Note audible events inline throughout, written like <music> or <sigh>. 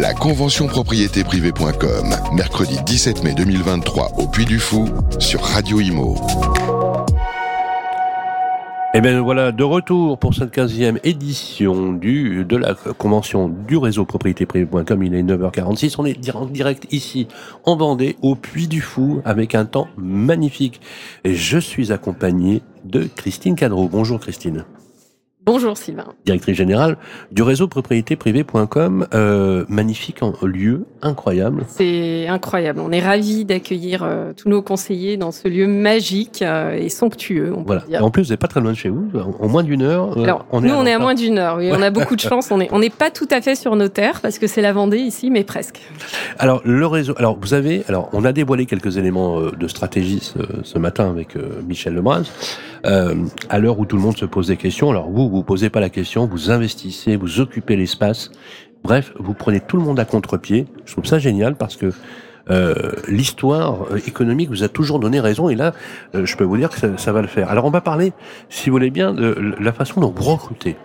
La convention propriété privée.com, mercredi 17 mai 2023 au Puy du Fou sur Radio Imo. Et eh bien voilà, de retour pour cette 15e édition du, de la convention du réseau propriété privée.com. Il est 9h46. On est direct ici, en Vendée, au Puy du Fou, avec un temps magnifique. Et je suis accompagné de Christine Cadreau. Bonjour Christine. Bonjour Sylvain. Directrice générale du réseau propriété privée.com, euh, magnifique lieu, incroyable. C'est incroyable. On est ravis d'accueillir euh, tous nos conseillers dans ce lieu magique euh, et somptueux. On voilà. Peut dire. en plus, vous n'êtes pas très loin de chez vous, en moins d'une heure. Euh, Alors, on nous, on est à moins d'une heure. Oui, on a beaucoup de chance. On n'est on est pas tout à fait sur nos terres parce que c'est la Vendée ici, mais presque. Alors le réseau. Alors vous avez. Alors on a dévoilé quelques éléments de stratégie ce, ce matin avec Michel Lebras. à l'heure où tout le monde se pose des questions. Alors vous vous posez pas la question, vous investissez, vous occupez l'espace. Bref, vous prenez tout le monde à contre-pied. Je trouve ça génial parce que euh, l'histoire économique vous a toujours donné raison et là, euh, je peux vous dire que ça, ça, va le faire. Alors on va parler, si vous voulez bien, de la façon dont vous recrutez.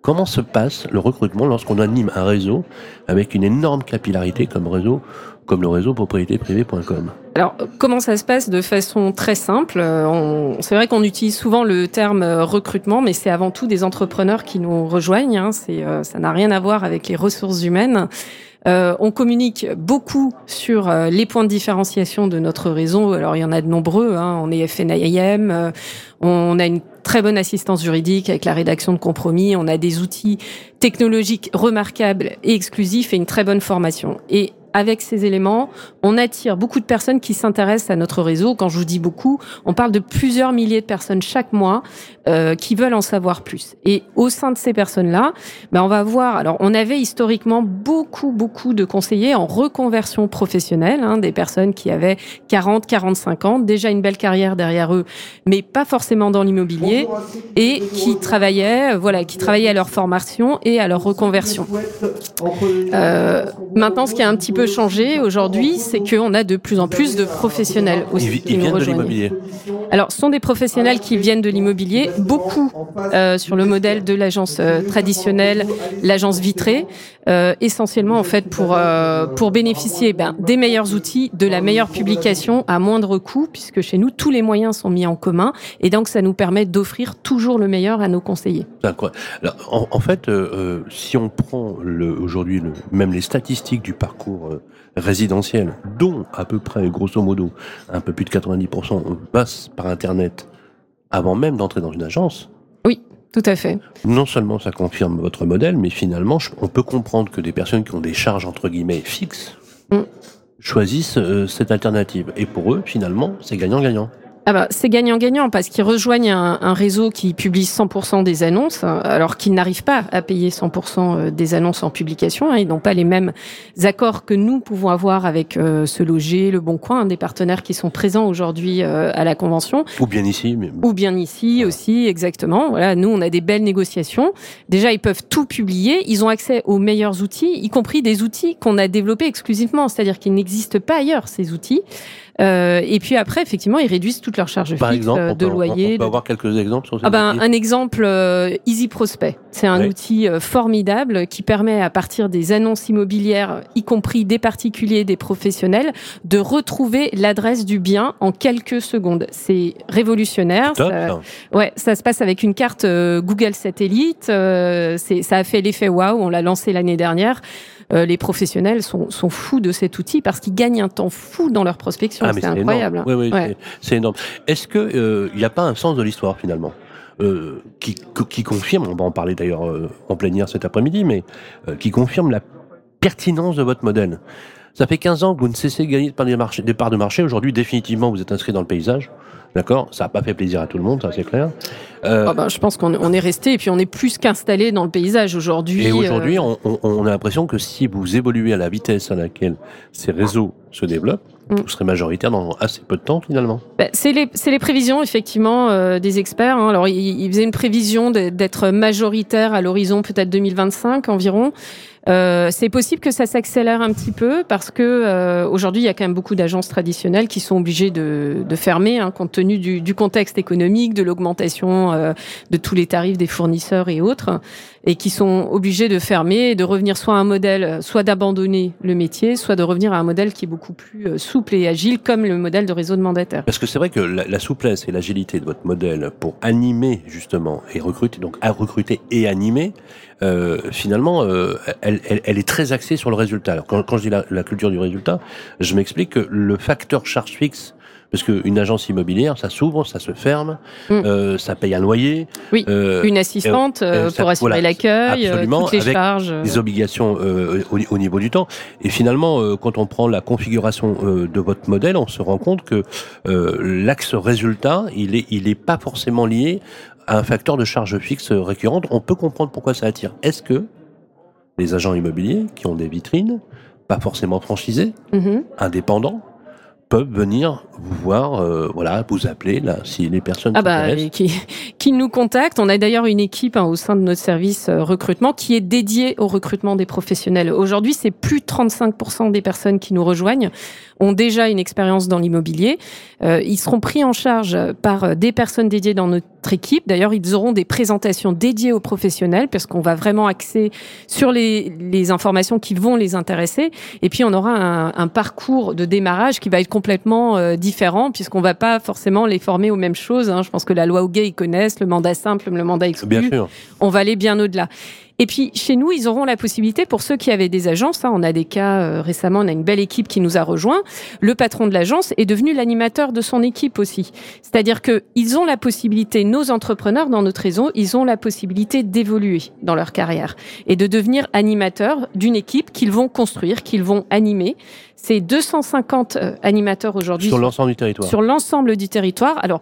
Comment se passe le recrutement lorsqu'on anime un réseau avec une énorme capillarité comme réseau, comme le réseau propriétéprivée.com alors, comment ça se passe de façon très simple C'est vrai qu'on utilise souvent le terme recrutement, mais c'est avant tout des entrepreneurs qui nous rejoignent. Hein. C'est, ça n'a rien à voir avec les ressources humaines. Euh, on communique beaucoup sur euh, les points de différenciation de notre réseau. Alors il y en a de nombreux. Hein. On est FNIM, euh, on a une très bonne assistance juridique avec la rédaction de compromis. On a des outils technologiques remarquables et exclusifs et une très bonne formation. Avec ces éléments, on attire beaucoup de personnes qui s'intéressent à notre réseau. Quand je vous dis beaucoup, on parle de plusieurs milliers de personnes chaque mois euh, qui veulent en savoir plus. Et au sein de ces personnes-là, ben on va voir. Alors, on avait historiquement beaucoup, beaucoup de conseillers en reconversion professionnelle, hein, des personnes qui avaient 40, 45 ans, déjà une belle carrière derrière eux, mais pas forcément dans l'immobilier, et qui travaillaient, voilà, qui travaillaient à leur formation et à leur reconversion. Euh, maintenant, ce qui a un petit peu changé aujourd'hui, c'est qu'on a de plus en plus de professionnels aussi ils, qui ils nous viennent de l'immobilier. Alors, ce sont des professionnels qui viennent de l'immobilier, beaucoup euh, sur le modèle de l'agence euh, traditionnelle, l'agence vitrée, euh, essentiellement en fait pour pour bénéficier ben, des meilleurs outils, de la meilleure publication à moindre coût, puisque chez nous tous les moyens sont mis en commun, et donc ça nous permet d'offrir toujours le meilleur à nos conseillers. D'accord. En, en fait, si on prend le, aujourd'hui le, même les statistiques du parcours euh, résidentiel, dont à peu près, grosso modo, un peu plus de 90% passe par Internet avant même d'entrer dans une agence, Oui, tout à fait. non seulement ça confirme votre modèle, mais finalement, on peut comprendre que des personnes qui ont des charges entre guillemets fixes Mm. choisissent euh, cette alternative. Et pour eux, finalement, c'est gagnant-gagnant. Ah bah, c'est gagnant-gagnant parce qu'ils rejoignent un, un réseau qui publie 100% des annonces, euh, alors qu'ils n'arrivent pas à payer 100% des annonces en publication. hein. Ils n'ont pas les mêmes accords que nous pouvons avoir avec euh, Ce Loger, Le Bon Coin, un des partenaires qui sont présents aujourd'hui euh, à la convention. Ou bien ici, mais Ou bien ici aussi, exactement. Voilà, nous, on a des belles négociations. Déjà, ils peuvent tout publier. Ils ont accès aux meilleurs outils, y compris des outils qu'on a développés exclusivement, c'est-à-dire qu'ils n'existent pas ailleurs, ces outils. Euh, et puis après, effectivement, ils réduisent toutes leurs charges par fixes exemple, euh, de peut, loyer. on peut avoir quelques exemples sur ces Ah ben, un exemple, euh, Easy Prospect. C'est un outil euh, formidable qui permet à partir des annonces immobilières, y compris des particuliers, des professionnels, de retrouver l'adresse du bien en quelques secondes. C'est révolutionnaire. Top, ça- ça. Ouais, ça se passe avec une carte euh, Google Satellite. euh, c'est, ça a fait l'effet waouh. On l'a lancé l'année dernière. Euh, les professionnels sont, sont fous de cet outil parce qu'ils gagnent un temps fou dans leur prospection. Ah, c'est incroyable. Énorme. Oui, oui, Ouais. c'est- énorme. Est-ce que il n'y a pas un sens de l'histoire finalement? Euh, qui, qui confirme, on va en parler d'ailleurs euh, en plénière cet après-midi, mais euh, qui confirme la pertinence de votre modèle? Ça fait 15 ans que vous ne cessez de gagner de parts de marché. Des parts de marché. Aujourd'hui, définitivement, vous êtes inscrit dans le paysage. D'accord Ça n'a pas fait plaisir à tout le monde, ça c'est clair. Euh, Ah ben, je pense qu'on on est resté et puis on est plus qu'installé dans le paysage aujourd'hui. Et aujourd'hui, euh, on, on- on a l'impression que si vous évoluez à la vitesse à laquelle ces réseaux se développent. Vous serez majoritaire dans assez peu de temps finalement. bah, c'est les, les prévisions effectivement euh, des experts. hein. Alors ils, ils faisaient une prévision d'être majoritaire à l'horizon peut-être 2025 environ. Euh, c'est possible que ça s'accélère un petit peu parce que euh, aujourd'hui il y a quand même beaucoup d'agences traditionnelles qui sont obligées de, de fermer hein, compte tenu du, du contexte économique, de l'augmentation euh, de tous les tarifs des fournisseurs et autres, et qui sont obligés de fermer et de revenir soit à un modèle, soit d'abandonner le métier, soit de revenir à un modèle qui est beaucoup plus euh, souple et agile, comme le modèle de réseau de mandataires. Parce que c'est vrai que la, souplesse et l'agilité de votre modèle pour animer justement et recruter, donc à recruter et animer, euh, finalement, euh, elle, elle, elle, est très axée sur le résultat. Alors quand, quand je dis la, la culture du résultat, je m'explique que le facteur charge fixe parce qu'une agence immobilière, ça s'ouvre, ça se ferme, mm. euh, ça paye un loyer. Oui, euh, une assistante euh, pour assurer voilà, l'accueil, toutes les avec charges. Des obligations au, au, niveau du temps. Et finalement, quand on prend la configuration de votre modèle, on se rend compte que l'axe résultat, il est, il est pas forcément lié à un facteur de charge fixe récurrente. On peut comprendre pourquoi ça attire. Est-ce que les agents immobiliers qui ont des vitrines, pas forcément franchisés, mm -hmm. indépendants, peuvent venir vous voir, euh, voilà, vous appeler là si les personnes ah bah, qui, <laughs> qui nous contactent. On a d'ailleurs une équipe hein, au sein de notre service euh, recrutement qui est dédiée au recrutement des professionnels. Aujourd'hui, c'est plus de 35% des personnes qui nous rejoignent ont déjà une expérience dans l'immobilier. Euh, ils seront pris en charge par des personnes dédiées dans notre équipe. D'ailleurs, ils auront des présentations dédiées aux professionnels parce qu'on va vraiment axer sur les, les informations qui vont les intéresser. Et puis, on aura un, un parcours de démarrage qui va être complètement euh, différent puisqu'on va pas forcément les former aux mêmes choses. Hein. Je pense que la loi Hoguet, ils connaissent le mandat simple, le mandat exclu. Bien sûr. On va aller bien au-delà. Et puis chez nous, ils auront la possibilité, pour ceux qui avaient des agences, hein, on a des cas euh, récemment, on a une belle équipe qui nous a rejoint. Le patron de l'agence est devenu l'animateur de son équipe aussi. C'est-à-dire que ils ont la possibilité, nos entrepreneurs dans notre réseau, ils ont la possibilité d'évoluer dans leur carrière et de devenir animateurs d'une équipe qu'ils vont construire, qu'ils vont animer. C'est 250 euh, animateurs aujourd'hui sur l'ensemble du territoire. Sur l'ensemble du territoire. Alors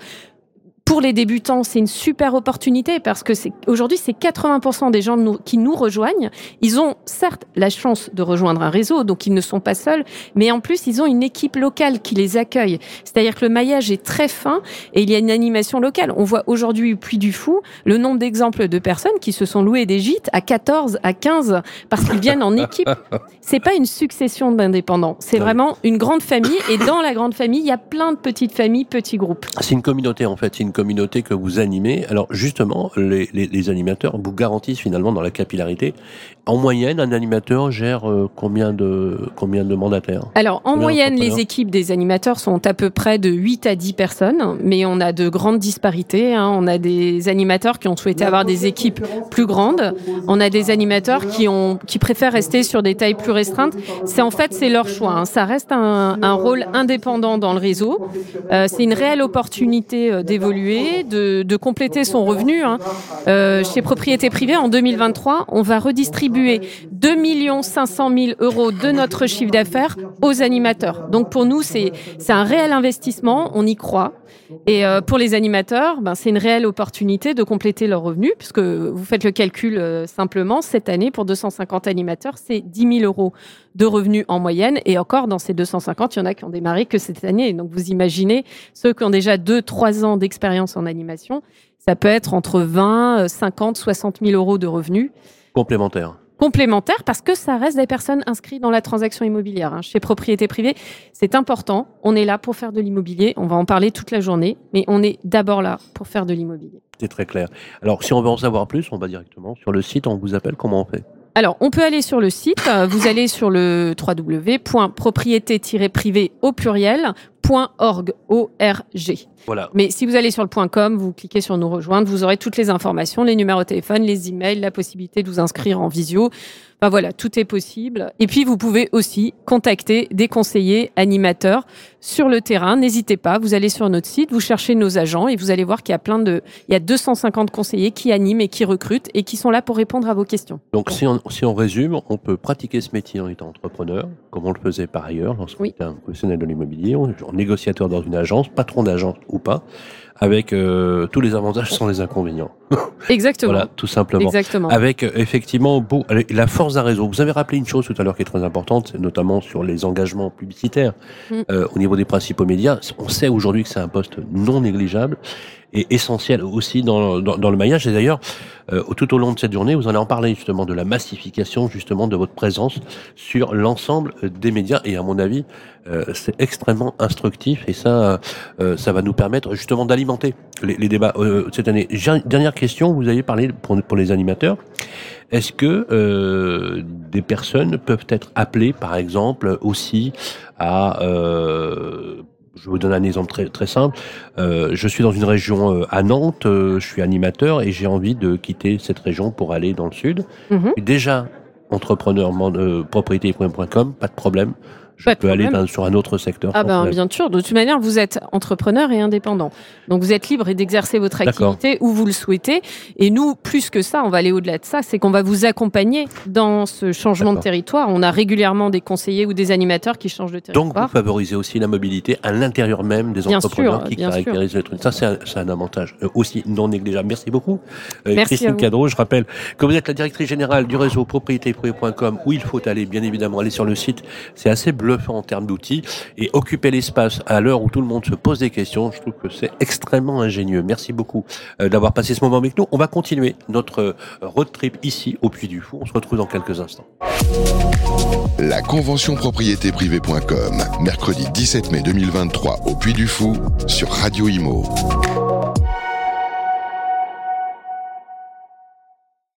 pour les débutants, c'est une super opportunité parce que c'est aujourd'hui c'est 80% des gens nous, qui nous rejoignent. Ils ont certes la chance de rejoindre un réseau, donc ils ne sont pas seuls, mais en plus ils ont une équipe locale qui les accueille. C'est-à-dire que le maillage est très fin et il y a une animation locale. On voit aujourd'hui au Puy du Fou le nombre d'exemples de personnes qui se sont louées des gîtes à 14, à 15 parce qu'ils viennent en équipe. <laughs> C'est pas une succession d'indépendants, c'est vraiment une grande famille et dans la grande famille, il y a plein de petites familles, petits groupes. C'est une communauté en fait, une communauté que vous animez. Alors justement, les, les, les, animateurs vous garantissent finalement dans la capillarité. En moyenne, un animateur gère euh, combien de combien de mandataires? Alors en moyenne, les équipes des animateurs sont à peu près de 8 à 10 personnes, mais on a de grandes disparités. Hein. On a des animateurs qui ont souhaité avoir des équipes plus grandes. On a des animateurs qui ont qui préfèrent rester sur des tailles plus restreintes. C'est en fait c'est leur choix. Hein. Ça reste un, un, rôle indépendant dans le réseau. Euh, c'est une réelle opportunité euh, de, compléter son revenu. Hein. Euh, chez Propriété Privée, en 2023, on va redistribuer 2 500 000 euros de notre chiffre d'affaires aux animateurs. Donc pour nous, c'est un réel investissement, on y croit. Et euh, pour les animateurs, ben, c'est une réelle opportunité de compléter leurs revenus, puisque vous faites le calcul euh, simplement, cette année, pour 250 animateurs, c'est 10 000 euros de revenus en moyenne. Et encore, dans ces 250, il y en a qui ont démarré que cette année. Donc vous imaginez, ceux qui ont déjà 2-3 ans d'expérience en animation, ça peut être entre 20, 50, 60 000 euros de revenus. Complémentaires complémentaire parce que ça reste des personnes inscrites dans la transaction immobilière. Hein. Chez propriété privée, c'est important. On est là pour faire de l'immobilier. On va en parler toute la journée, mais on est d'abord là pour faire de l'immobilier. C'est très clair. Alors, si on veut en savoir plus, on va directement sur le site. On vous appelle. Comment on fait? Alors, on peut aller sur le site. Vous allez sur le www.propriété-privé au pluriel .org. Voilà. Mais si vous allez sur le .com, vous cliquez sur nous rejoindre, vous aurez toutes les informations, les numéros de téléphone, les emails, la possibilité de vous inscrire en visio. Enfin voilà, tout est possible. Et puis vous pouvez aussi contacter des conseillers animateurs sur le terrain. N'hésitez pas, vous allez sur notre site, vous cherchez nos agents et vous allez voir qu'il y a plein de, il y a 250 conseillers qui animent et qui recrutent et qui sont là pour répondre à vos questions. Donc si on, si on résume, on peut pratiquer ce métier en étant entrepreneur, comme on le faisait par ailleurs lorsqu'on oui. était un professionnel de l'immobilier, négociateur dans une agence, patron d'agence ou pas, avec euh, tous les avantages sans les inconvénients. <laughs> Exactement. voilà, tout simplement. Exactement. Avec euh, effectivement beau, la force d'un réseau. Vous avez rappelé une chose tout à l'heure qui est très importante, notamment sur les engagements publicitaires mm. euh, au niveau des principaux médias. On sait aujourd'hui que c'est un poste non négligeable. Est essentiel aussi dans, dans, le maillage. Et d'ailleurs, euh, tout au long de cette journée, vous en avez parlé justement de la massification justement de votre présence sur l'ensemble des médias. Et à mon avis, euh, c'est extrêmement instructif et ça, euh, ça va nous permettre justement d'alimenter les, les, débats cette année. Dernière question, vous avez parlé pour, pour les animateurs. Est-ce que des personnes peuvent être appelées, par exemple, aussi à je vous donne un exemple très, très simple. Euh, je suis dans une région euh, à Nantes, euh, je suis animateur et j'ai envie de quitter cette région pour aller dans le sud. Mhm. Déjà, entrepreneur, propriété.com, pas de problème je peux aller sur un autre secteur. Ah ben bien sûr. De toute manière, vous êtes entrepreneur et indépendant. Donc vous êtes libre d'exercer votre activité où vous le souhaitez. Et nous, plus que ça, on va aller au-delà de ça, c'est qu'on va vous accompagner dans ce changement de territoire. On a régulièrement des conseillers ou des animateurs qui changent de territoire. Donc vous favorisez aussi la mobilité à l'intérieur même des entrepreneurs qui caractérisent le truc. Ça, c'est un, avantage euh, aussi non négligeable. Merci beaucoup. Euh, Merci Christine Cadreau, je rappelle que vous êtes la directrice générale du réseau propriétéprivée.com où il faut aller, bien évidemment, aller sur le site. C'est assez bluffant en termes d'outils et occuper l'espace à l'heure où tout le monde se pose des questions, je trouve que c'est extrêmement ingénieux. Merci beaucoup euh, d'avoir passé ce moment avec nous. On va continuer notre euh, road trip ici au Puy du Fou. On se retrouve dans quelques instants. La convention propriété privée.com, mercredi 17 mai 2023 au Puy du Fou sur Radio Imo.